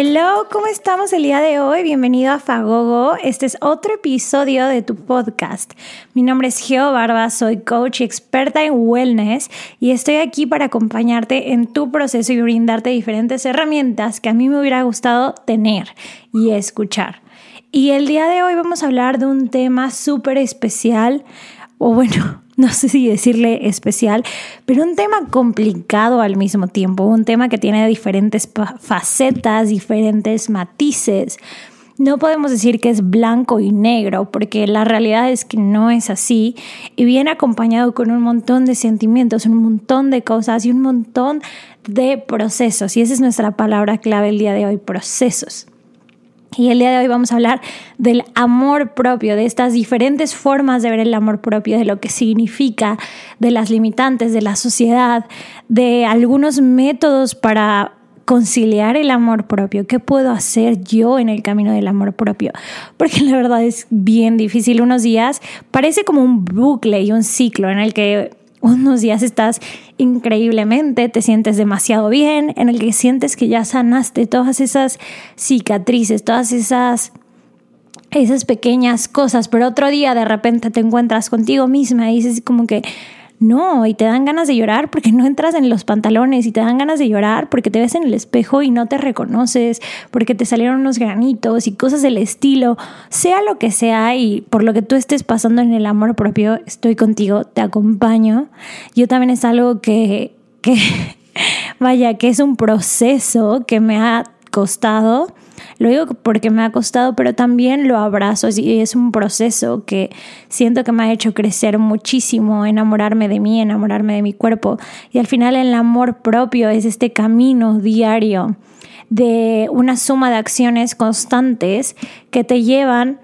Hello, ¿cómo estamos el día de hoy? Bienvenido a Fagogo. Este es otro episodio de tu podcast. Mi nombre es Geo Barba, soy coach y experta en wellness y estoy aquí para acompañarte en tu proceso y brindarte diferentes herramientas que a mí me hubiera gustado tener y escuchar. Y el día de hoy vamos a hablar de un tema súper especial, o bueno, no sé si decirle especial, pero un tema complicado al mismo tiempo, un tema que tiene diferentes facetas, diferentes matices. No podemos decir que es blanco y negro, porque la realidad es que no es así y viene acompañado con un montón de sentimientos, un montón de cosas y un montón de procesos. Y esa es nuestra palabra clave el día de hoy, procesos. Y el día de hoy vamos a hablar del amor propio, de estas diferentes formas de ver el amor propio, de lo que significa, de las limitantes de la sociedad, de algunos métodos para conciliar el amor propio. ¿Qué puedo hacer yo en el camino del amor propio? Porque la verdad es bien difícil. Unos días parece como un bucle y un ciclo en el que unos días estás increíblemente, te sientes demasiado bien, en el que sientes que ya sanaste todas esas cicatrices, todas esas esas pequeñas cosas, pero otro día de repente te encuentras contigo misma y dices como que no, y te dan ganas de llorar porque no entras en los pantalones y te dan ganas de llorar porque te ves en el espejo y no te reconoces, porque te salieron unos granitos y cosas del estilo, sea lo que sea y por lo que tú estés pasando en el amor propio, estoy contigo, te acompaño. Yo también es algo que, que vaya, que es un proceso que me ha costado lo digo porque me ha costado, pero también lo abrazo y es un proceso que siento que me ha hecho crecer muchísimo, enamorarme de mí, enamorarme de mi cuerpo. Y al final el amor propio es este camino diario de una suma de acciones constantes que te llevan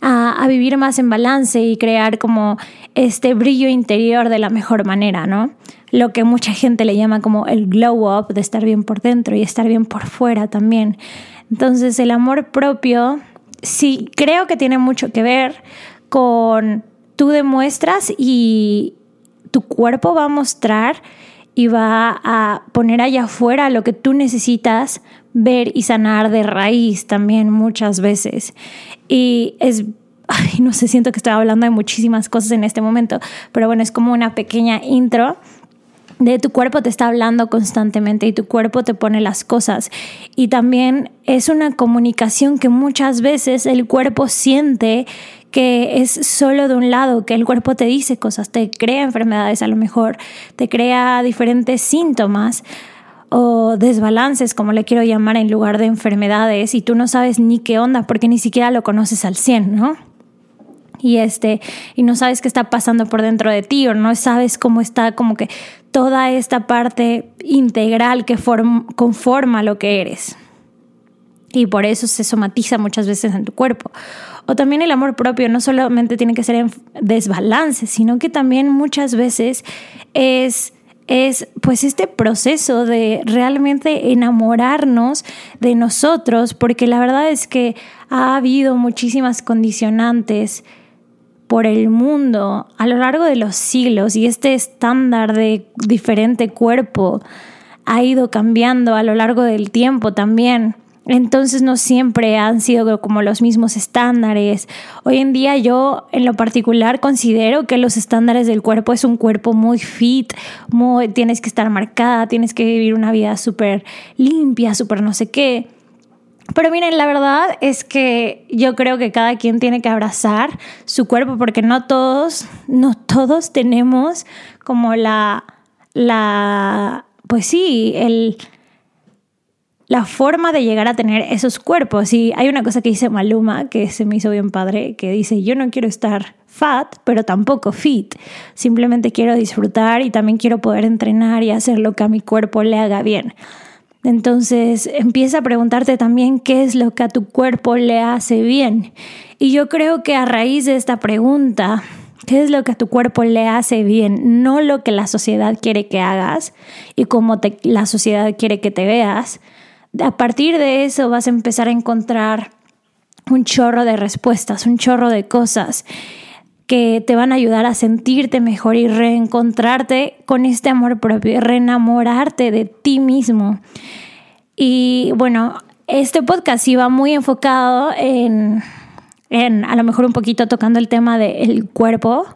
a, a, vivir más en balance y crear como este brillo interior de la mejor manera, ¿no? Lo que mucha gente le llama como el glow up, de estar bien por dentro y estar bien por fuera también. Entonces el amor propio sí creo que tiene mucho que ver con tú demuestras y tu cuerpo va a mostrar y va a poner allá afuera lo que tú necesitas ver y sanar de raíz también muchas veces. Y es, ay, no sé, siento que estoy hablando de muchísimas cosas en este momento, pero bueno, es como una pequeña intro de tu cuerpo te está hablando constantemente y tu cuerpo te pone las cosas. Y también es una comunicación que muchas veces el cuerpo siente que es solo de un lado, que el cuerpo te dice cosas, te crea enfermedades a lo mejor, te crea diferentes síntomas o desbalances, como le quiero llamar, en lugar de enfermedades, y tú no sabes ni qué onda porque ni siquiera lo conoces al 100, ¿no? y este y no sabes qué está pasando por dentro de ti o no sabes cómo está como que toda esta parte integral que conforma lo que eres. Y por eso se somatiza muchas veces en tu cuerpo. O también el amor propio no solamente tiene que ser en desbalance, sino que también muchas veces es es pues este proceso de realmente enamorarnos de nosotros, porque la verdad es que ha habido muchísimas condicionantes por el mundo a lo largo de los siglos y este estándar de diferente cuerpo ha ido cambiando a lo largo del tiempo también. Entonces no siempre han sido como los mismos estándares. Hoy en día yo en lo particular considero que los estándares del cuerpo es un cuerpo muy fit, muy, tienes que estar marcada, tienes que vivir una vida súper limpia, súper no sé qué. Pero miren, la verdad es que yo creo que cada quien tiene que abrazar su cuerpo porque no todos, no todos tenemos como la, la, pues sí, el, la forma de llegar a tener esos cuerpos. Y hay una cosa que dice Maluma que se me hizo bien padre, que dice, yo no quiero estar fat, pero tampoco fit. Simplemente quiero disfrutar y también quiero poder entrenar y hacer lo que a mi cuerpo le haga bien. Entonces empieza a preguntarte también qué es lo que a tu cuerpo le hace bien. Y yo creo que a raíz de esta pregunta qué es lo que a tu cuerpo le hace bien, no lo que la sociedad quiere que hagas y cómo la sociedad quiere que te veas. A partir de eso vas a empezar a encontrar un chorro de respuestas, un chorro de cosas que te van a ayudar a sentirte mejor y reencontrarte con este amor propio reenamorarte de ti mismo. Y bueno, este podcast iba muy enfocado en, en a lo mejor un poquito tocando el tema del cuerpo,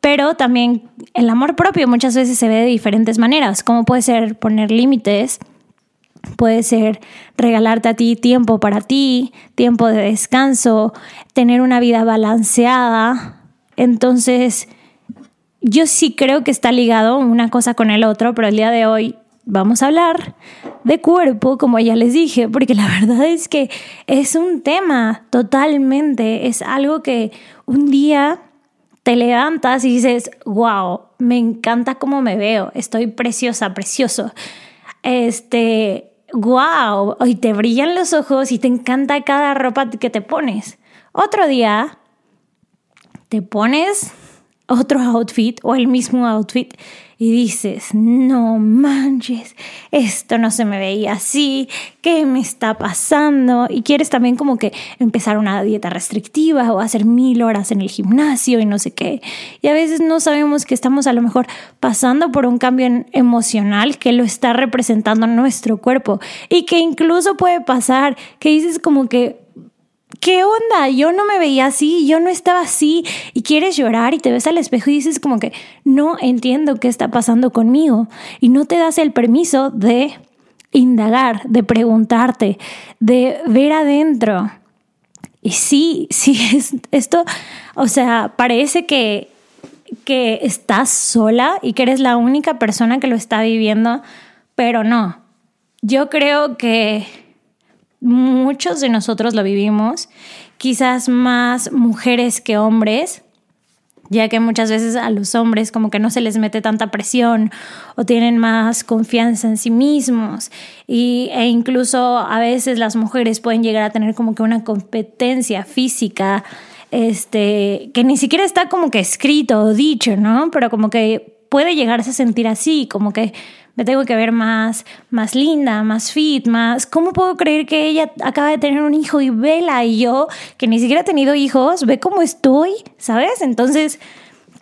pero también el amor propio muchas veces se ve de diferentes maneras, como puede ser poner límites, Puede ser regalarte a ti tiempo para ti, tiempo de descanso, tener una vida balanceada. Entonces, yo sí creo que está ligado una cosa con el otro, pero el día de hoy vamos a hablar de cuerpo, como ya les dije, porque la verdad es que es un tema totalmente, es algo que un día te levantas y dices, wow, me encanta cómo me veo, estoy preciosa, precioso. Este, wow, hoy te brillan los ojos y te encanta cada ropa que te pones. Otro día te pones otro outfit o el mismo outfit y dices, no manches, esto no se me veía así, ¿qué me está pasando? Y quieres también como que empezar una dieta restrictiva o hacer mil horas en el gimnasio y no sé qué. Y a veces no sabemos que estamos a lo mejor pasando por un cambio emocional que lo está representando nuestro cuerpo y que incluso puede pasar que dices como que ¿qué onda? Yo no me veía así, yo no estaba así y quieres llorar y te ves al espejo y dices como que no entiendo qué está pasando conmigo y no te das el permiso de indagar, de preguntarte, de ver adentro. Y sí, sí, es, esto, o sea, parece que, que estás sola y que eres la única persona que lo está viviendo, pero no. Yo creo que muchos de nosotros lo vivimos, quizás más mujeres que hombres, ya que muchas veces a los hombres como que no se les mete tanta presión o tienen más confianza en sí mismos y, e incluso a veces las mujeres pueden llegar a tener como que una competencia física este que ni siquiera está como que escrito o dicho, ¿no? Pero como que puede llegarse a sentir así, como que me tengo que ver más, más linda, más fit, más... ¿Cómo puedo creer que ella acaba de tener un hijo y vela y yo, que ni siquiera he tenido hijos, ve cómo estoy, ¿sabes? Entonces,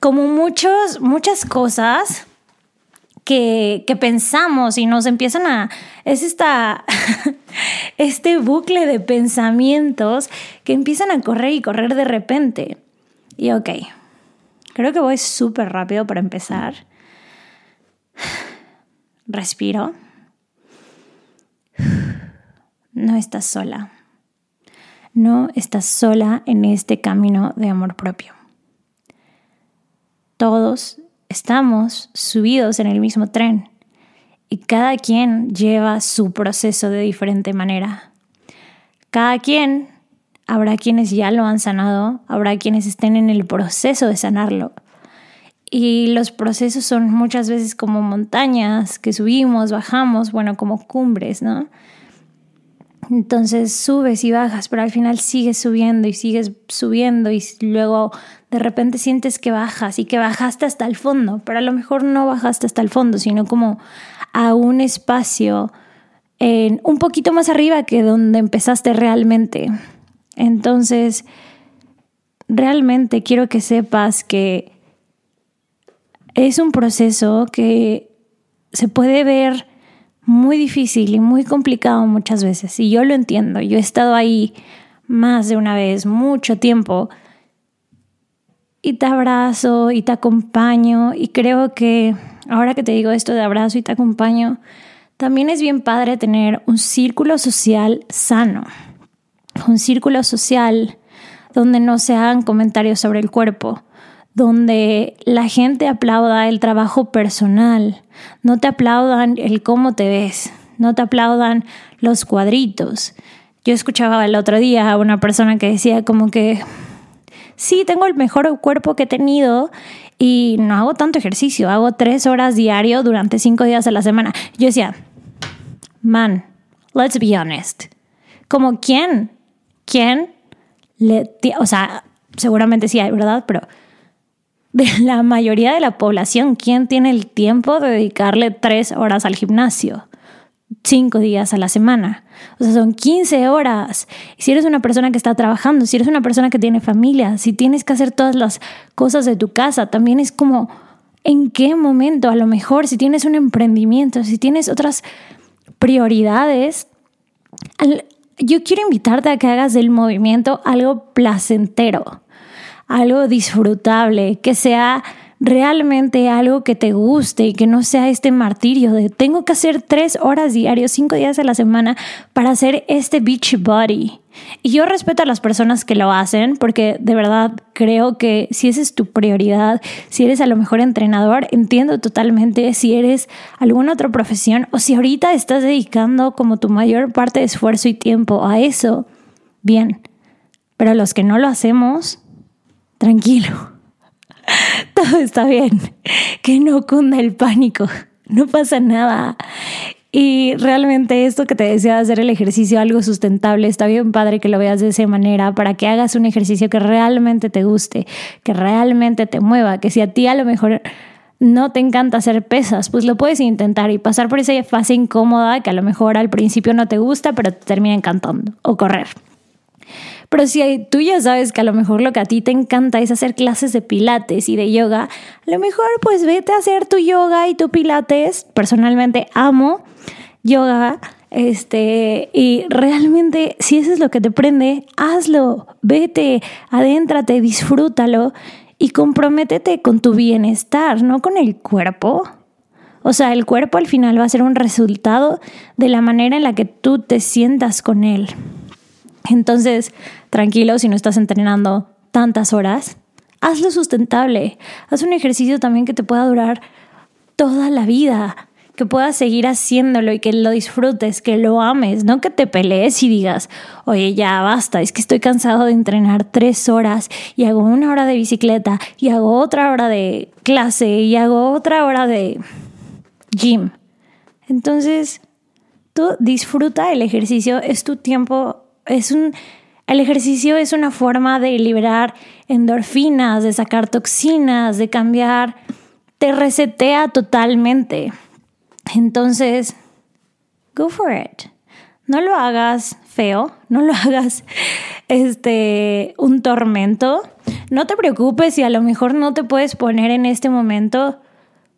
como muchos, muchas cosas que, que pensamos y nos empiezan a... Es esta, este bucle de pensamientos que empiezan a correr y correr de repente. Y ok, creo que voy súper rápido para empezar. Respiro. No estás sola. No estás sola en este camino de amor propio. Todos estamos subidos en el mismo tren y cada quien lleva su proceso de diferente manera. Cada quien, habrá quienes ya lo han sanado, habrá quienes estén en el proceso de sanarlo y los procesos son muchas veces como montañas que subimos, bajamos, bueno, como cumbres, ¿no? Entonces subes y bajas, pero al final sigues subiendo y sigues subiendo y luego de repente sientes que bajas y que bajaste hasta el fondo, pero a lo mejor no bajaste hasta el fondo, sino como a un espacio en, un poquito más arriba que donde empezaste realmente. Entonces, realmente quiero que sepas que es un proceso que se puede ver muy difícil y muy complicado muchas veces. Y yo lo entiendo. Yo he estado ahí más de una vez, mucho tiempo. Y te abrazo y te acompaño. Y creo que ahora que te digo esto de abrazo y te acompaño, también es bien padre tener un círculo social sano. Un círculo social donde no se hagan comentarios sobre el cuerpo, donde la gente aplauda el trabajo personal, no te aplaudan el cómo te ves, no te aplaudan los cuadritos. Yo escuchaba el otro día a una persona que decía como que, sí, tengo el mejor cuerpo que he tenido y no hago tanto ejercicio, hago tres horas diario durante cinco días a la semana. Yo decía, man, let's be honest. Como quién, quién le, o sea, seguramente sí hay, ¿verdad? Pero de la mayoría de la población, ¿quién tiene el tiempo de dedicarle tres horas al gimnasio? Cinco días a la semana. O sea, son 15 horas. si eres una persona que está trabajando, si eres una persona que tiene familia, si tienes que hacer todas las cosas de tu casa, también es como, ¿en qué momento? A lo mejor si tienes un emprendimiento, si tienes otras prioridades, yo quiero invitarte a que hagas del movimiento algo placentero algo disfrutable, que sea realmente algo que te guste y que no sea este martirio de tengo que hacer tres horas diarios, cinco días a la semana para hacer este beach body. Y yo respeto a las personas que lo hacen porque de verdad creo que si esa es tu prioridad, si eres a lo mejor entrenador, entiendo totalmente si eres alguna otra profesión o si ahorita estás dedicando como tu mayor parte de esfuerzo y tiempo a eso, bien. Pero los que no lo hacemos, tranquilo, todo está bien, que no cunda el pánico, no pasa nada. Y realmente esto que te decía de hacer el ejercicio algo sustentable, está bien padre que lo veas de esa manera para que hagas un ejercicio que realmente te guste, que realmente te mueva, que si a ti a lo mejor no te encanta hacer pesas, pues lo puedes intentar y pasar por esa fase incómoda que a lo mejor al principio no te gusta, pero te termina encantando, o correr. Pero si tú ya sabes que a lo mejor lo que a ti te encanta es hacer clases de pilates y de yoga, a lo mejor pues vete a hacer tu yoga y tu pilates. Personalmente amo yoga. Este, y realmente, si eso es lo que te prende, hazlo, vete, adéntrate, disfrútalo y comprométete con tu bienestar, no con el cuerpo. O sea, el cuerpo al final va a ser un resultado de la manera en la que tú te sientas con él. Entonces, tranquilo si no estás entrenando tantas horas, hazlo sustentable. Haz un ejercicio también que te pueda durar toda la vida, que puedas seguir haciéndolo y que lo disfrutes, que lo ames, no que te pelees y digas, oye, ya basta, es que estoy cansado de entrenar tres horas y hago una hora de bicicleta y hago otra hora de clase y hago otra hora de gym. Entonces, tú disfruta el ejercicio, es tu tiempo es un, el ejercicio es una forma de liberar endorfinas, de sacar toxinas, de cambiar, te resetea totalmente. Entonces, go for it. No lo hagas feo, no lo hagas este un tormento. No te preocupes si a lo mejor no te puedes poner en este momento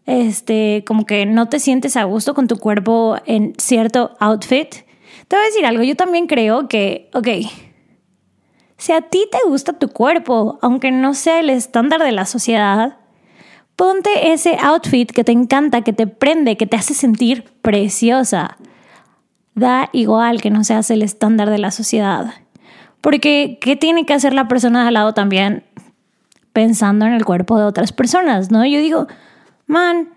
este como que no te sientes a gusto con tu cuerpo en cierto outfit te voy a decir algo, yo también creo que, ok, si a ti te gusta tu cuerpo, aunque no sea el estándar de la sociedad, ponte ese outfit que te encanta, que te prende, que te hace sentir preciosa. Da igual que no seas el estándar de la sociedad. Porque, ¿qué tiene que hacer la persona de al lado también pensando en el cuerpo de otras personas? ¿No? Yo digo, man,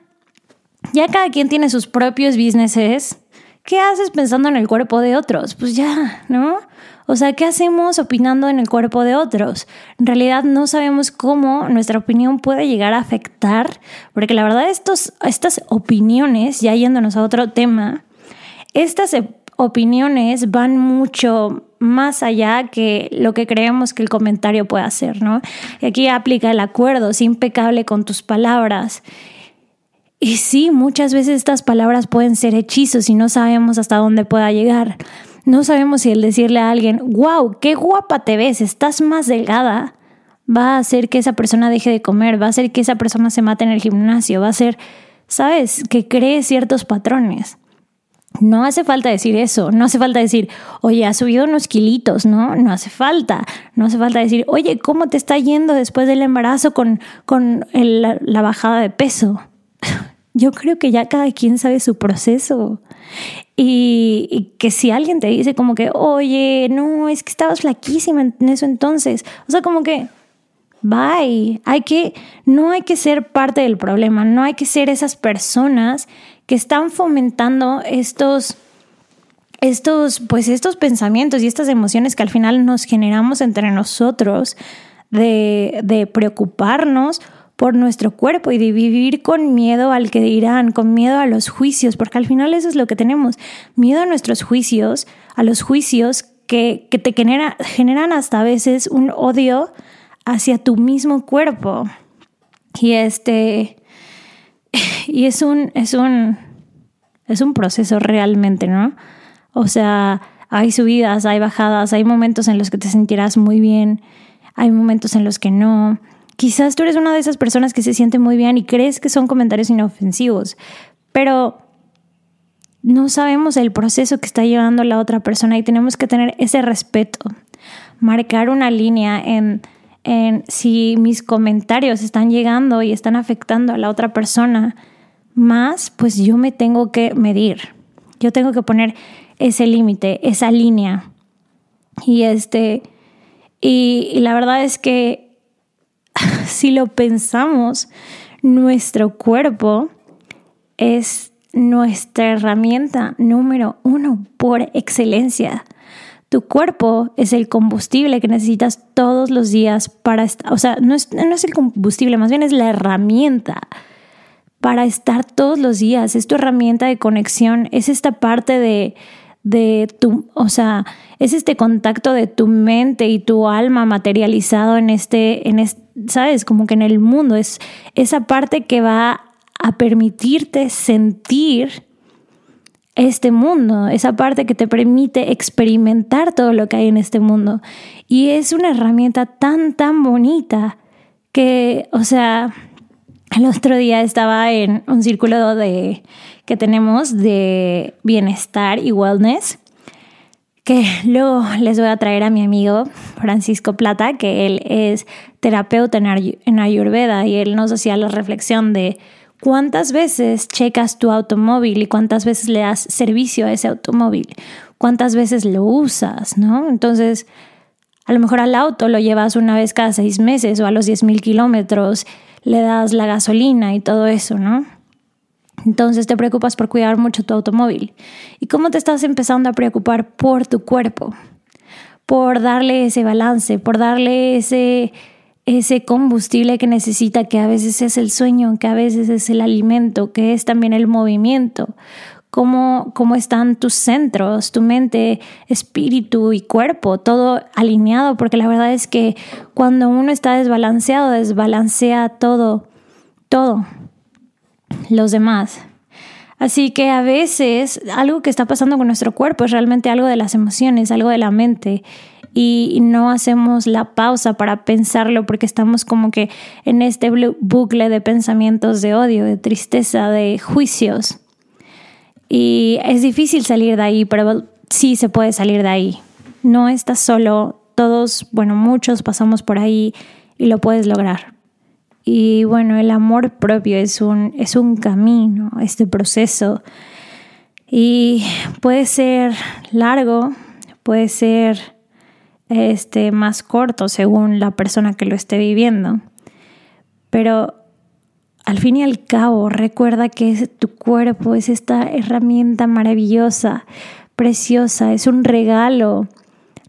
ya cada quien tiene sus propios businesses ¿qué haces pensando en el cuerpo de otros? Pues ya, ¿no? O sea, ¿qué hacemos opinando en el cuerpo de otros? En realidad no sabemos cómo nuestra opinión puede llegar a afectar, porque la verdad estos, estas opiniones, ya yéndonos a otro tema, estas opiniones van mucho más allá que lo que creemos que el comentario puede hacer, ¿no? Y aquí aplica el acuerdo, es impecable con tus palabras y sí, muchas veces estas palabras pueden ser hechizos y no sabemos hasta dónde pueda llegar. No sabemos si el decirle a alguien, wow, qué guapa te ves, estás más delgada, va a hacer que esa persona deje de comer, va a hacer que esa persona se mate en el gimnasio, va a hacer, sabes, que cree ciertos patrones. No hace falta decir eso, no hace falta decir, oye, has subido unos kilitos, ¿no? No hace falta, no hace falta decir, oye, ¿cómo te está yendo después del embarazo con, con la bajada de peso? Yo creo que ya cada quien sabe su proceso. Y, que si alguien te dice como que, oye, no, es que estabas flaquísima en eso entonces. O sea, como que, bye. Hay que, no hay que ser parte del problema, no hay que ser esas personas que están fomentando estos, estos, pues estos pensamientos y estas emociones que al final nos generamos entre nosotros de, de preocuparnos por nuestro cuerpo y de vivir con miedo al que dirán, con miedo a los juicios, porque al final eso es lo que tenemos, miedo a nuestros juicios, a los juicios que, te generan hasta a veces un odio hacia tu mismo cuerpo. Y este, y es un, es un, es un proceso realmente, ¿no? O sea, hay subidas, hay bajadas, hay momentos en los que te sentirás muy bien, hay momentos en los que no. Quizás tú eres una de esas personas que se siente muy bien y crees que son comentarios inofensivos, pero no sabemos el proceso que está llevando la otra persona y tenemos que tener ese respeto, marcar una línea en, en si mis comentarios están llegando y están afectando a la otra persona más, pues yo me tengo que medir, yo tengo que poner ese límite, esa línea. Y este, y la verdad es que si lo pensamos, nuestro cuerpo es nuestra herramienta número uno por excelencia. Tu cuerpo es el combustible que necesitas todos los días para estar, o sea, no es, no es el combustible, más bien es la herramienta para estar todos los días, es tu herramienta de conexión, es esta parte de, de tu, o sea, es este contacto de tu mente y tu alma materializado en este, en este, sabes, como que en el mundo, es esa parte que va a permitirte sentir este mundo, esa parte que te permite experimentar todo lo que hay en este mundo. Y es una herramienta tan, tan bonita que, o sea, el otro día estaba en un círculo de, que tenemos de bienestar y wellness, que luego les voy a traer a mi amigo Francisco Plata, que él es terapeuta en Ayurveda y él nos hacía la reflexión de cuántas veces checas tu automóvil y cuántas veces le das servicio a ese automóvil, cuántas veces lo usas, ¿no? Entonces, a lo mejor al auto lo llevas una vez cada seis meses o a los 10 mil kilómetros le das la gasolina y todo eso, ¿no? Entonces te preocupas por cuidar mucho tu automóvil. ¿Y cómo te estás empezando a preocupar por tu cuerpo? Por darle ese balance, por darle ese, ese combustible que necesita, que a veces es el sueño, que a veces es el alimento, que es también el movimiento cómo, cómo están tus centros, tu mente, espíritu y cuerpo, todo alineado, porque la verdad es que cuando uno está desbalanceado, desbalancea todo, todo, los demás. Así que a veces algo que está pasando con nuestro cuerpo es realmente algo de las emociones, algo de la mente y no hacemos la pausa para pensarlo porque estamos como que en este bucle de pensamientos de odio, de tristeza, de juicios. Y es difícil salir de ahí, pero sí se puede salir de ahí. No estás solo, todos, bueno, muchos pasamos por ahí y lo puedes lograr. Y bueno, el amor propio es un, es un camino, este proceso. Y puede ser largo, puede ser este, más corto según la persona que lo esté viviendo. Pero al fin y al cabo, recuerda que tu cuerpo es esta herramienta maravillosa, preciosa, es un regalo.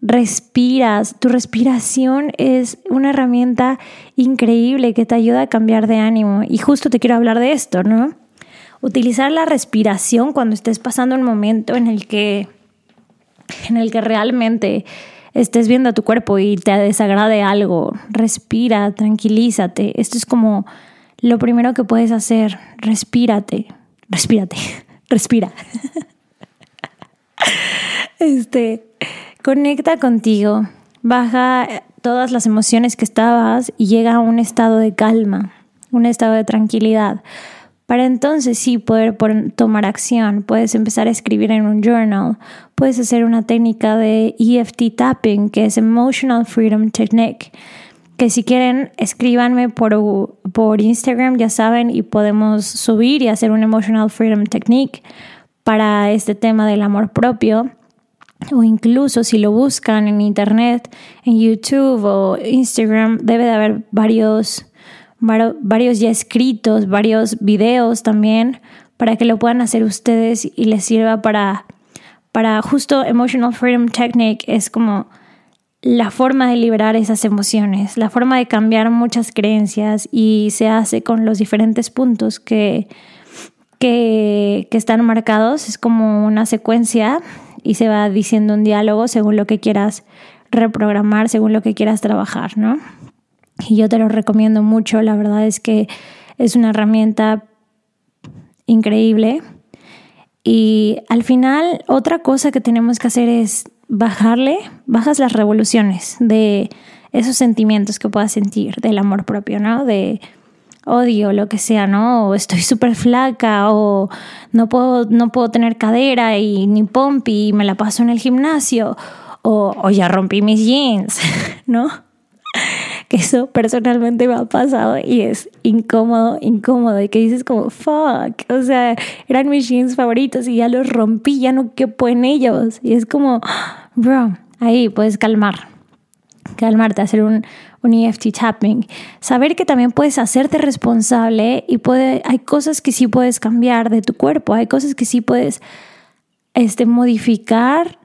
Respiras, tu respiración es una herramienta increíble que te ayuda a cambiar de ánimo. Y justo te quiero hablar de esto, ¿no? Utilizar la respiración cuando estés pasando un momento en el que, en el que realmente estés viendo a tu cuerpo y te desagrade algo. Respira, tranquilízate. Esto es como lo primero que puedes hacer, respírate, respírate, respira. Este, conecta contigo, baja todas las emociones que estabas y llega a un estado de calma, un estado de tranquilidad. Para entonces sí poder tomar acción, puedes empezar a escribir en un journal, puedes hacer una técnica de EFT tapping, que es Emotional Freedom Technique que si quieren escríbanme por, por Instagram, ya saben, y podemos subir y hacer un Emotional Freedom Technique para este tema del amor propio. O incluso si lo buscan en internet, en YouTube o Instagram, debe de haber varios, varios ya escritos, varios videos también para que lo puedan hacer ustedes y les sirva para, para justo Emotional Freedom Technique. Es como la forma de liberar esas emociones, la forma de cambiar muchas creencias y se hace con los diferentes puntos que, que, están marcados. Es como una secuencia y se va diciendo un diálogo según lo que quieras reprogramar, según lo que quieras trabajar, ¿no? y yo te lo recomiendo mucho. La verdad es que es una herramienta increíble. Y al final, otra cosa que tenemos que hacer es bajarle, bajas las revoluciones de esos sentimientos que puedas sentir, del amor propio, ¿no? De odio, lo que sea, ¿no? O estoy súper flaca, o no puedo, no puedo tener cadera y ni pompi y me la paso en el gimnasio, o, o ya rompí mis jeans, ¿no? que eso personalmente me ha pasado y es incómodo, incómodo, y que dices como, fuck, o sea, eran mis jeans favoritos y ya los rompí, ya no quepo en ellos. Y es como, bro, ahí puedes calmar, calmarte, hacer un, un EFT tapping, saber que también puedes hacerte responsable y puede, hay cosas que sí puedes cambiar de tu cuerpo, hay cosas que sí puedes este, modificar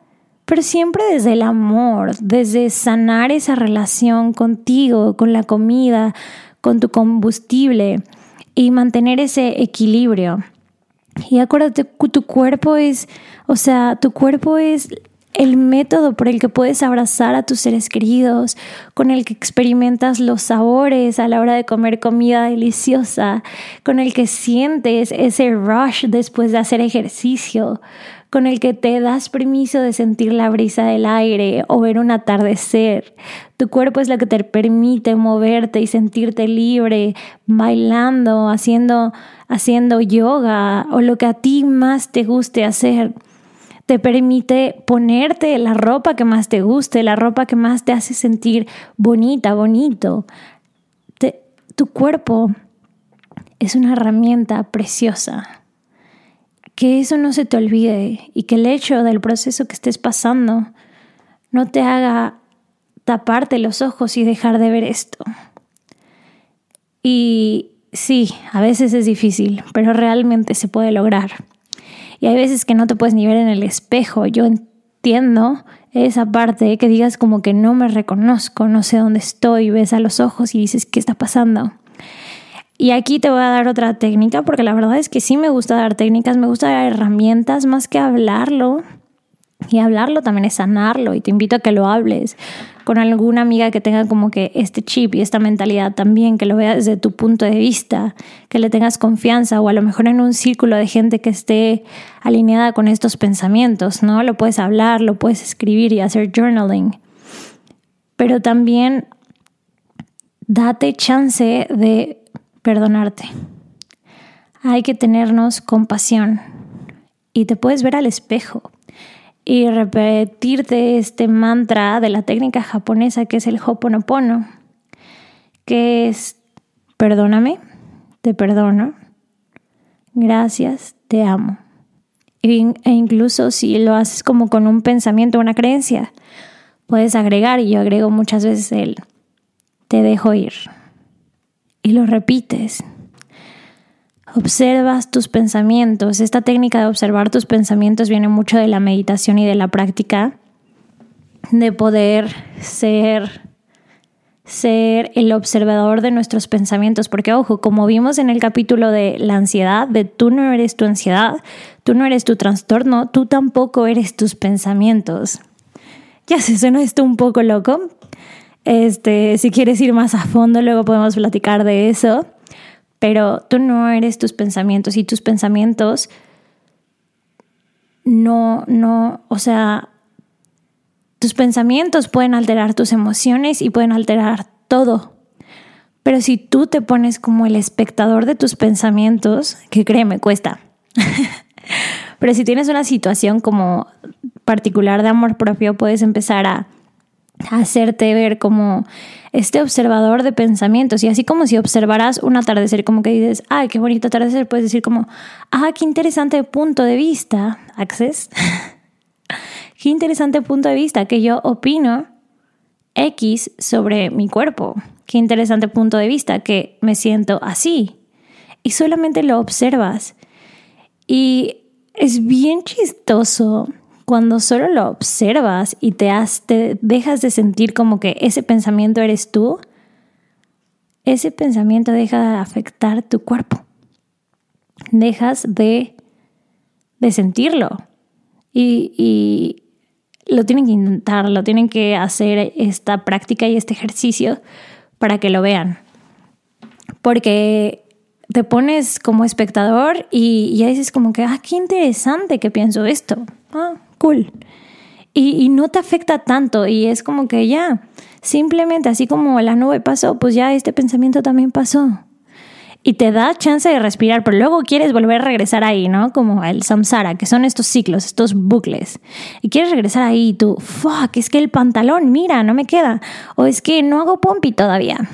pero siempre desde el amor, desde sanar esa relación contigo, con la comida, con tu combustible y mantener ese equilibrio. Y acuérdate, tu cuerpo es, o sea, tu cuerpo es el método por el que puedes abrazar a tus seres queridos, con el que experimentas los sabores a la hora de comer comida deliciosa, con el que sientes ese rush después de hacer ejercicio, con el que te das permiso de sentir la brisa del aire o ver un atardecer. Tu cuerpo es lo que te permite moverte y sentirte libre, bailando, haciendo, haciendo yoga o lo que a ti más te guste hacer. Te permite ponerte la ropa que más te guste, la ropa que más te hace sentir bonita, bonito. tu cuerpo es una herramienta preciosa que eso no se te olvide y que el hecho del proceso que estés pasando no te haga taparte los ojos y dejar de ver esto. Y sí, a veces es difícil, pero realmente se puede lograr. Y hay veces que no te puedes ni ver en el espejo. Yo entiendo esa parte que digas como que no me reconozco, no sé dónde estoy, ves a los ojos y dices, ¿qué está pasando? Y aquí te voy a dar otra técnica, porque la verdad es que sí me gusta dar técnicas, me gusta dar herramientas más que hablarlo. Y hablarlo también es sanarlo y te invito a que lo hables con alguna amiga que tenga como que este chip y esta mentalidad también, que lo vea desde tu punto de vista, que le tengas confianza o a lo mejor en un círculo de gente que esté alineada con estos pensamientos, ¿no? Lo puedes hablar, lo puedes escribir y hacer journaling. Pero también date chance de perdonarte. Hay que tenernos compasión y te puedes ver al espejo y repetirte este mantra de la técnica japonesa que es el Hoponopono, que es perdóname, te perdono, gracias, te amo. E incluso si lo haces como con un pensamiento, una creencia, puedes agregar, y yo agrego muchas veces el te dejo ir y lo repites. Observas tus pensamientos. Esta técnica de observar tus pensamientos viene mucho de la meditación y de la práctica de poder ser ser el observador de nuestros pensamientos, porque ojo, como vimos en el capítulo de la ansiedad, de tú no eres tu ansiedad, tú no eres tu trastorno, tú tampoco eres tus pensamientos. Ya se suena esto un poco loco, este, si quieres ir más a fondo, luego podemos platicar de eso. Pero tú no eres tus pensamientos y tus pensamientos no, no, o sea, tus pensamientos pueden alterar tus emociones y pueden alterar todo. Pero si tú te pones como el espectador de tus pensamientos, que créeme, cuesta. Pero si tienes una situación como particular de amor propio, puedes empezar a hacerte ver como este observador de pensamientos. Y así como si observaras un atardecer como que dices, ay, qué bonito atardecer, puedes decir como, ah, qué interesante punto de vista, Access, qué interesante punto de vista que yo opino X sobre mi cuerpo, qué interesante punto de vista que me siento así y solamente lo observas. Y es bien chistoso cuando solo lo observas y te, te dejas de sentir como que ese pensamiento eres tú, ese pensamiento deja de afectar tu cuerpo. Dejas de, de sentirlo. Y, y lo tienen que intentar, lo tienen que hacer esta práctica y este ejercicio, para que lo vean. Porque te pones como espectador y ya dices como que, ah, qué interesante que pienso esto. Ah, cool. Y, no te afecta tanto y es como que ya, simplemente así como la nube pasó, pues ya este pensamiento también pasó. Y te da chance de respirar, pero luego quieres volver a regresar ahí, ¿no? Como el samsara, que son estos ciclos, estos bucles. Y quieres regresar ahí y tú, fuck, es que el pantalón, mira, no me queda. O es que no hago pompi todavía.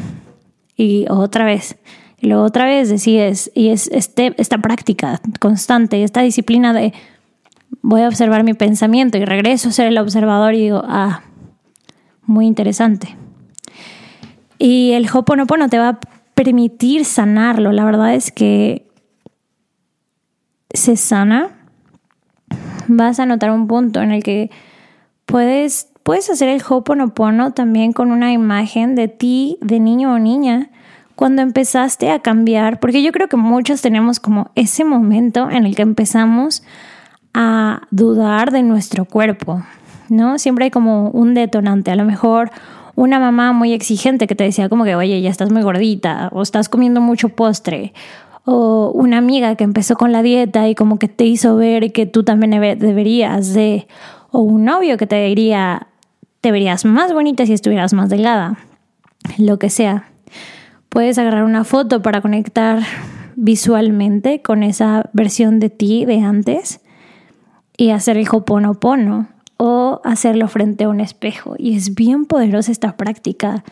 Y otra vez, y otra vez decides, y es este, esta práctica constante, esta disciplina de voy a observar mi pensamiento y regreso a ser el observador y digo, ah, muy interesante. Y el Hoponopono te va a permitir sanarlo. La verdad es que se sana. Vas a notar un punto en el que puedes, puedes hacer el Hoponopono también con una imagen de ti, de niño o niña, cuando empezaste a cambiar, porque yo creo que muchos tenemos como ese momento en el que empezamos a dudar de nuestro cuerpo, ¿no? Siempre hay como un detonante, a lo mejor una mamá muy exigente que te decía como que, oye, ya estás muy gordita, o estás comiendo mucho postre, o una amiga que empezó con la dieta y como que te hizo ver que tú también deberías de, o un novio que te diría, te verías más bonita si estuvieras más delgada, lo que sea. Puedes agarrar una foto para conectar visualmente con esa versión de ti de antes y hacer el hoponopono o hacerlo frente a un espejo. Y es bien poderosa esta práctica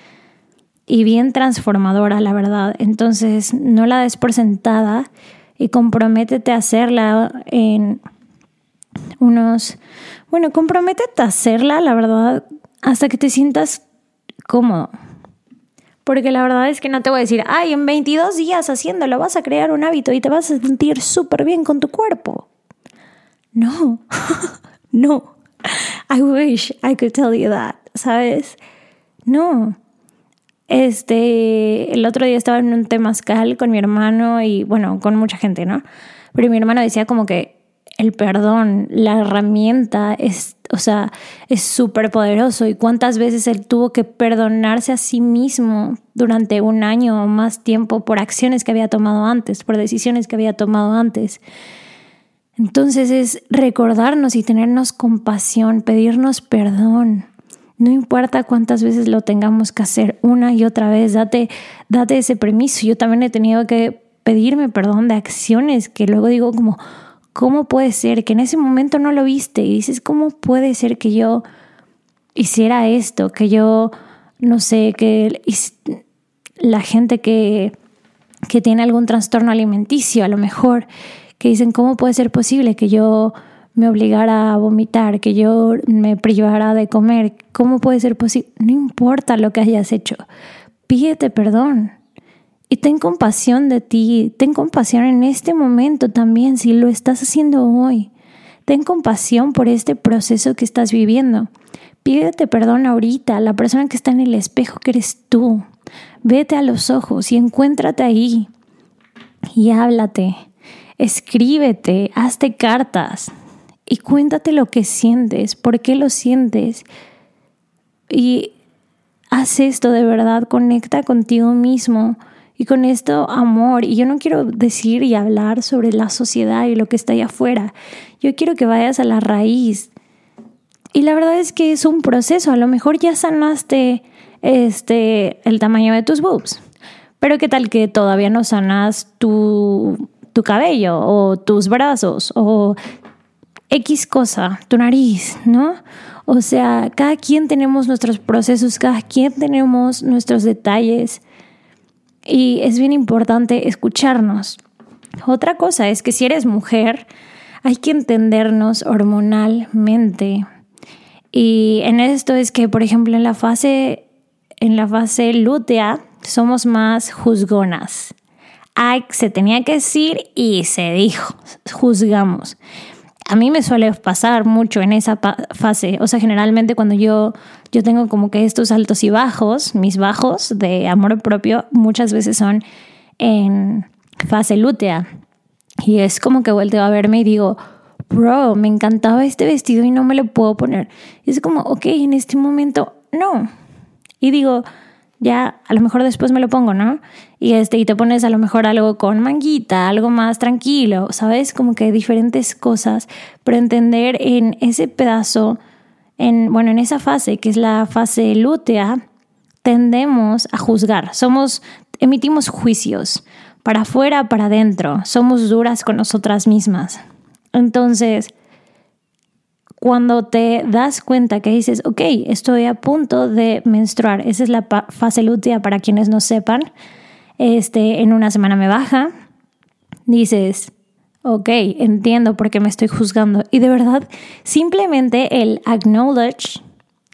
y bien transformadora, la verdad. Entonces, no la des por sentada y comprométete a hacerla en unos... Bueno, comprométete a hacerla, la verdad, hasta que te sientas cómodo. Porque la verdad es que no te voy a decir, ay, en 22 días haciéndolo vas a crear un hábito y te vas a sentir súper bien con tu cuerpo. No, no. I wish I could tell you that, ¿sabes? No. Este, el otro día estaba en un temazcal con mi hermano y, bueno, con mucha gente, ¿no? Pero mi hermano decía como que el perdón, la herramienta es, o sea, es súper poderoso. Y cuántas veces él tuvo que perdonarse a sí mismo durante un año o más tiempo por acciones que había tomado antes, por decisiones que había tomado antes. Entonces es recordarnos y tenernos compasión, pedirnos perdón. No importa cuántas veces lo tengamos que hacer una y otra vez, date, date ese permiso. Yo también he tenido que pedirme perdón de acciones que luego digo como, ¿cómo puede ser que en ese momento no lo viste? Y dices, ¿cómo puede ser que yo hiciera esto? Que yo, no sé, que la gente que, que tiene algún trastorno alimenticio, a lo mejor, que dicen, ¿cómo puede ser posible que yo me obligara a vomitar, que yo me privara de comer? ¿Cómo puede ser posible? No importa lo que hayas hecho, pídete perdón y ten compasión de ti, ten compasión en este momento también, si lo estás haciendo hoy. Ten compasión por este proceso que estás viviendo. Pídete perdón ahorita, la persona que está en el espejo que eres tú. Vete a los ojos y encuéntrate ahí y háblate. Escríbete, hazte cartas y cuéntate lo que sientes, por qué lo sientes. Y haz esto de verdad, conecta contigo mismo y con esto, amor, y yo no quiero decir y hablar sobre la sociedad y lo que está allá afuera. Yo quiero que vayas a la raíz. Y la verdad es que es un proceso. A lo mejor ya sanaste este, el tamaño de tus boobs. Pero qué tal que todavía no sanas tu, tu cabello o tus brazos o X cosa, tu nariz, ¿no? O sea, cada quien tenemos nuestros procesos, cada quien tenemos nuestros detalles. Y es bien importante escucharnos. Otra cosa es que si eres mujer, hay que entendernos hormonalmente. Y en esto es que, por ejemplo, en la fase, en la fase lútea somos más juzgonas. Ay, se tenía que decir y se dijo, juzgamos. A mí me suele pasar mucho en esa fase, o sea, generalmente cuando yo yo tengo como que estos altos y bajos, mis bajos de amor propio muchas veces son en fase lútea. Y es como que vuelto a verme y digo, bro, me encantaba este vestido y no me lo puedo poner. Y es como, ok, en este momento no. Y digo, ya a lo mejor después me lo pongo, ¿no? Y, este, y te pones a lo mejor algo con manguita, algo más tranquilo, ¿sabes? Como que diferentes cosas, pero entender en ese pedazo, en, bueno, en esa fase que es la fase lútea, tendemos a juzgar, somos, emitimos juicios para afuera, para adentro, somos duras con nosotras mismas. Entonces, cuando te das cuenta que dices, ok, estoy a punto de menstruar, esa es la fase lútea para quienes no sepan, este, en una semana me baja, dices, ok, entiendo por qué me estoy juzgando. Y de verdad, simplemente el acknowledge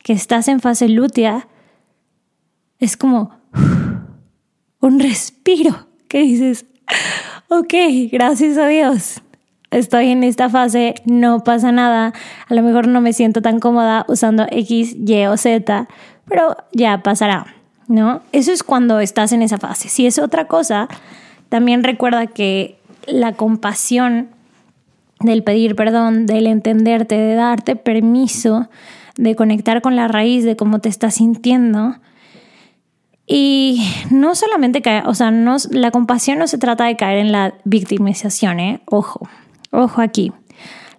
que estás en fase lútea es como un respiro que dices, ok, gracias a Dios estoy en esta fase, no pasa nada, a lo mejor no me siento tan cómoda usando X, Y o Z, pero ya pasará, ¿no? Eso es cuando estás en esa fase. Si es otra cosa, también recuerda que la compasión del pedir perdón, del entenderte, de darte permiso, de conectar con la raíz de cómo te estás sintiendo. Y no solamente caer, o sea, no, la compasión no se trata de caer en la victimización, ¿eh? Ojo, Ojo aquí.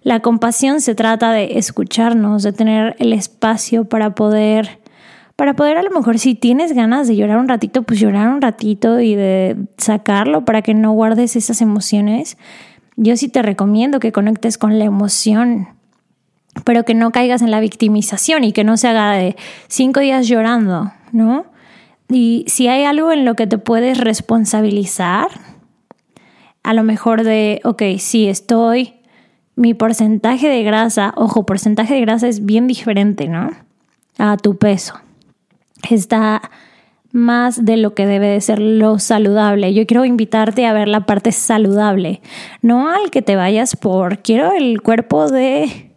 La compasión se trata de escucharnos, de tener el espacio para poder, para poder a lo mejor si tienes ganas de llorar un ratito, pues llorar un ratito y de sacarlo para que no guardes esas emociones. Yo sí te recomiendo que conectes con la emoción, pero que no caigas en la victimización y que no se haga de cinco días llorando, ¿no? Y si hay algo en lo que te puedes responsabilizar, a lo mejor de, ok, sí, estoy, mi porcentaje de grasa, ojo, porcentaje de grasa es bien diferente, ¿no? A tu peso. Está más de lo que debe de ser lo saludable. Yo quiero invitarte a ver la parte saludable, no al que te vayas por, quiero el cuerpo de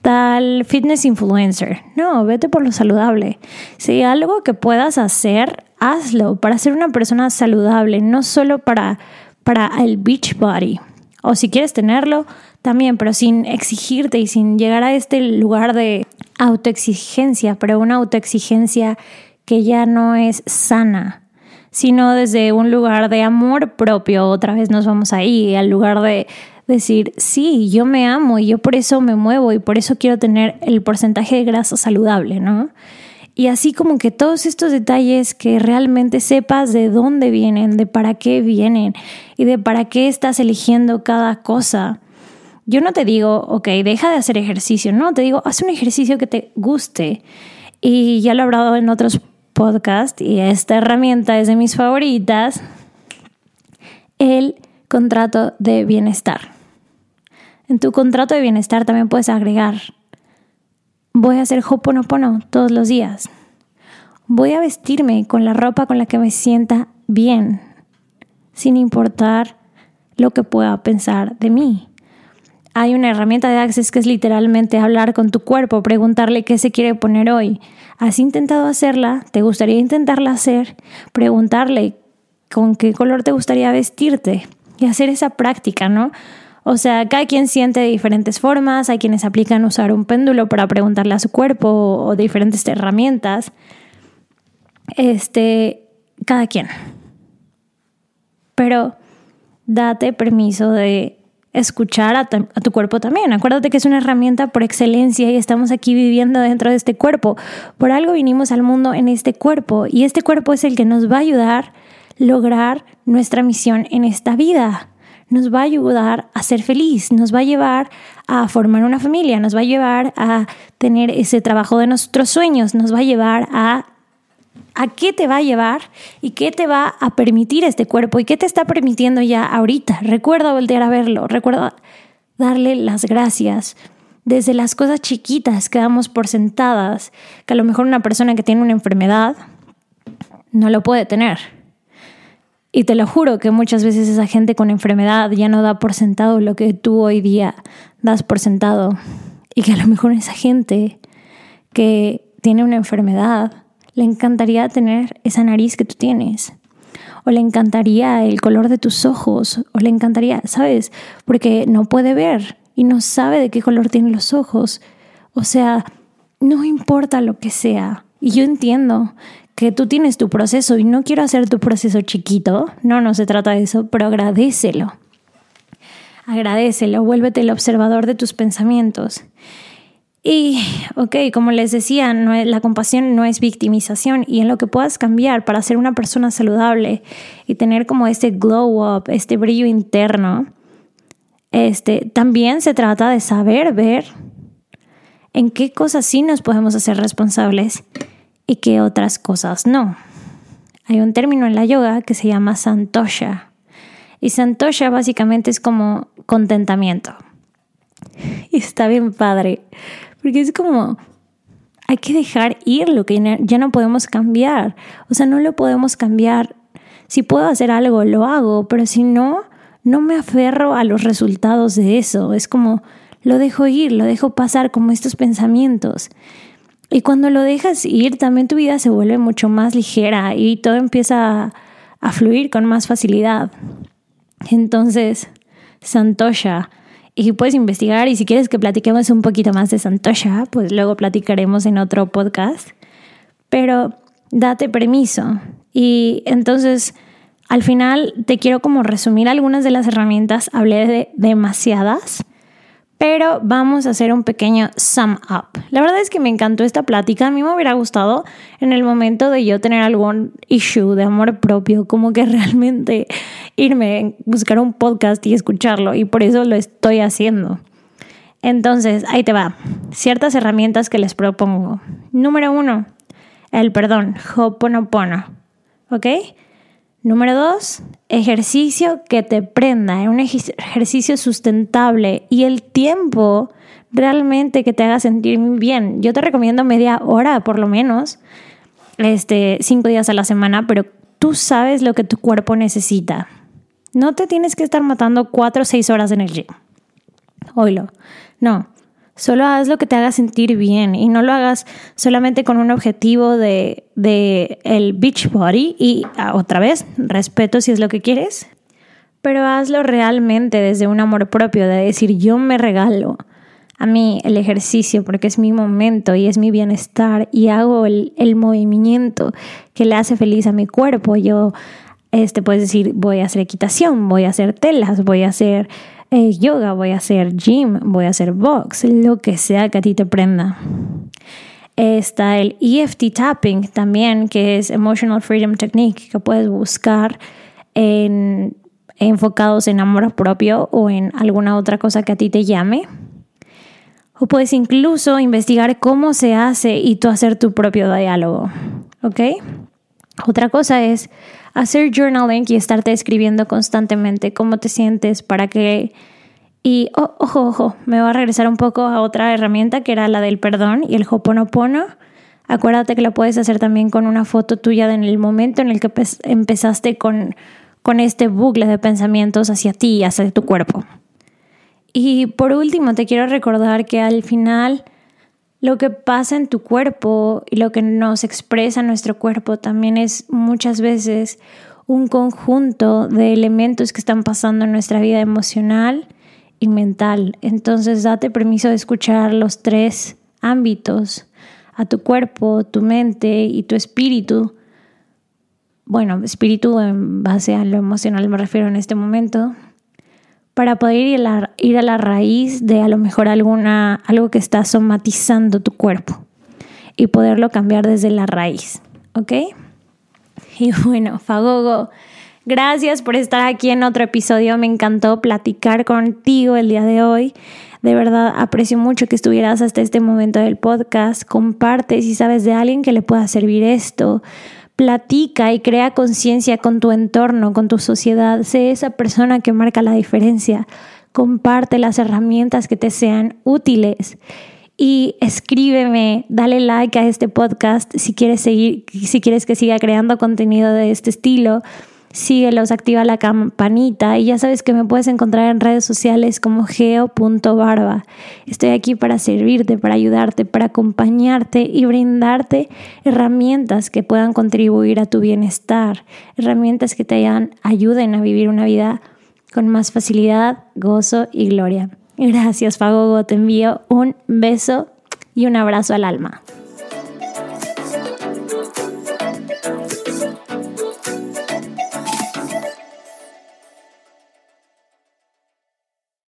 tal fitness influencer. No, vete por lo saludable. Si algo que puedas hacer, hazlo para ser una persona saludable, no solo para para el beach body. O si quieres tenerlo, también, pero sin exigirte y sin llegar a este lugar de autoexigencia, pero una autoexigencia que ya no es sana, sino desde un lugar de amor propio. Otra vez nos vamos ahí, al lugar de decir, sí, yo me amo y yo por eso me muevo y por eso quiero tener el porcentaje de grasa saludable, ¿no? Y así como que todos estos detalles que realmente sepas de dónde vienen, de para qué vienen y de para qué estás eligiendo cada cosa. Yo no te digo, ok, deja de hacer ejercicio, no, te digo, haz un ejercicio que te guste. Y ya lo he hablado en otros podcasts y esta herramienta es de mis favoritas, el contrato de bienestar. En tu contrato de bienestar también puedes agregar Voy a hacer hoponopono todos los días. Voy a vestirme con la ropa con la que me sienta bien, sin importar lo que pueda pensar de mí. Hay una herramienta de Access que es literalmente hablar con tu cuerpo, preguntarle qué se quiere poner hoy. ¿Has intentado hacerla? ¿Te gustaría intentarla hacer? Preguntarle con qué color te gustaría vestirte y hacer esa práctica, ¿no? O sea, cada quien siente de diferentes formas, hay quienes aplican usar un péndulo para preguntarle a su cuerpo o diferentes herramientas. Este, cada quien. Pero date permiso de escuchar a, tu cuerpo también. Acuérdate que es una herramienta por excelencia y estamos aquí viviendo dentro de este cuerpo. Por algo vinimos al mundo en este cuerpo y este cuerpo es el que nos va a ayudar a lograr nuestra misión en esta vida nos va a ayudar a ser feliz, nos va a llevar a formar una familia, nos va a llevar a tener ese trabajo de nuestros sueños, nos va a llevar a a qué te va a llevar y qué te va a permitir este cuerpo y qué te está permitiendo ya ahorita. Recuerda voltear a verlo, recuerda darle las gracias desde las cosas chiquitas que damos por sentadas, que a lo mejor una persona que tiene una enfermedad no lo puede tener y te lo juro que muchas veces esa gente con enfermedad ya no da por sentado lo que tú hoy día das por sentado. Y que a lo mejor esa gente que tiene una enfermedad le encantaría tener esa nariz que tú tienes. O le encantaría el color de tus ojos. O le encantaría, ¿sabes? Porque no puede ver y no sabe de qué color tienen los ojos. O sea, no importa lo que sea. Y yo entiendo que tú tienes tu proceso y no quiero hacer tu proceso chiquito, no, no se trata de eso, pero agradecelo. Agradecelo, vuélvete el observador de tus pensamientos. Y, ok, como les decía, la compasión no es victimización y en lo que puedas cambiar para ser una persona saludable y tener como este glow up, este brillo interno, este, también se trata de saber ver en qué cosas sí nos podemos hacer responsables y qué otras cosas no. Hay un término en la yoga que se llama santosha. Y santosha básicamente es como contentamiento. Y está bien padre, porque es como, hay que dejar ir lo que ya no podemos cambiar. O sea, no lo podemos cambiar. Si puedo hacer algo, lo hago, pero si no, no me aferro a los resultados de eso. Es como, lo dejo ir, lo dejo pasar como estos pensamientos. Y cuando lo dejas ir, también tu vida se vuelve mucho más ligera y todo empieza a, fluir con más facilidad. Entonces, Santosha. Y puedes investigar y si quieres que platiquemos un poquito más de Santosha, pues luego platicaremos en otro podcast. Pero date permiso. Y entonces, al final te quiero como resumir algunas de las herramientas. Hablé de demasiadas pero vamos a hacer un pequeño sum up. La verdad es que me encantó esta plática. A mí me hubiera gustado en el momento de yo tener algún issue de amor propio, como que realmente irme, buscar un podcast y escucharlo. Y por eso lo estoy haciendo. Entonces, ahí te va. Ciertas herramientas que les propongo. Número uno, el perdón. Hoponopono. ¿Ok? Número dos, ejercicio que te prenda, un ejercicio sustentable y el tiempo realmente que te haga sentir bien. Yo te recomiendo media hora por lo menos, este, cinco días a la semana, pero tú sabes lo que tu cuerpo necesita. No te tienes que estar matando cuatro o seis horas en el gym. Oílo. No. Solo haz lo que te haga sentir bien y no lo hagas solamente con un objetivo de, de el beach body y ah, otra vez, respeto si es lo que quieres, pero hazlo realmente desde un amor propio, de decir yo me regalo a mí el ejercicio porque es mi momento y es mi bienestar y hago el, el movimiento que le hace feliz a mi cuerpo. Yo, este, puedes decir, voy a hacer equitación, voy a hacer telas, voy a hacer yoga, voy a hacer gym, voy a hacer box, lo que sea que a ti te prenda. Está el EFT tapping también, que es Emotional Freedom Technique, que puedes buscar en, enfocados en amor propio o en alguna otra cosa que a ti te llame. O puedes incluso investigar cómo se hace y tú hacer tu propio diálogo. ¿Ok? Otra cosa es hacer journaling y estarte escribiendo constantemente cómo te sientes para que... Y ojo, ojo, me voy a regresar un poco a otra herramienta que era la del perdón y el hoponopono. Acuérdate que lo puedes hacer también con una foto tuya en el momento en el que empezaste con, con este bucle de pensamientos hacia ti y hacia tu cuerpo. Y por último, te quiero recordar que al final lo que pasa en tu cuerpo y lo que nos expresa nuestro cuerpo también es muchas veces un conjunto de elementos que están pasando en nuestra vida emocional y mental. Entonces date permiso de escuchar los tres ámbitos, a tu cuerpo, tu mente y tu espíritu. Bueno, espíritu en base a lo emocional me refiero en este momento, para poder ir a, la, raíz de a lo mejor alguna, algo que está somatizando tu cuerpo y poderlo cambiar desde la raíz, ¿ok? Y bueno, Fagogo, gracias por estar aquí en otro episodio. Me encantó platicar contigo el día de hoy. De verdad aprecio mucho que estuvieras hasta este momento del podcast. Comparte si sabes de alguien que le pueda servir esto platica y crea conciencia con tu entorno, con tu sociedad. Sé esa persona que marca la diferencia. Comparte las herramientas que te sean útiles. Y escríbeme, dale like a este podcast si quieres seguir, si quieres que siga creando contenido de este estilo síguelos, activa la campanita y ya sabes que me puedes encontrar en redes sociales como geo.barba. Estoy aquí para servirte, para ayudarte, para acompañarte y brindarte herramientas que puedan contribuir a tu bienestar, herramientas que te ayuden a vivir una vida con más facilidad, gozo y gloria. Gracias, Fagogo. Te envío un beso y un abrazo al alma.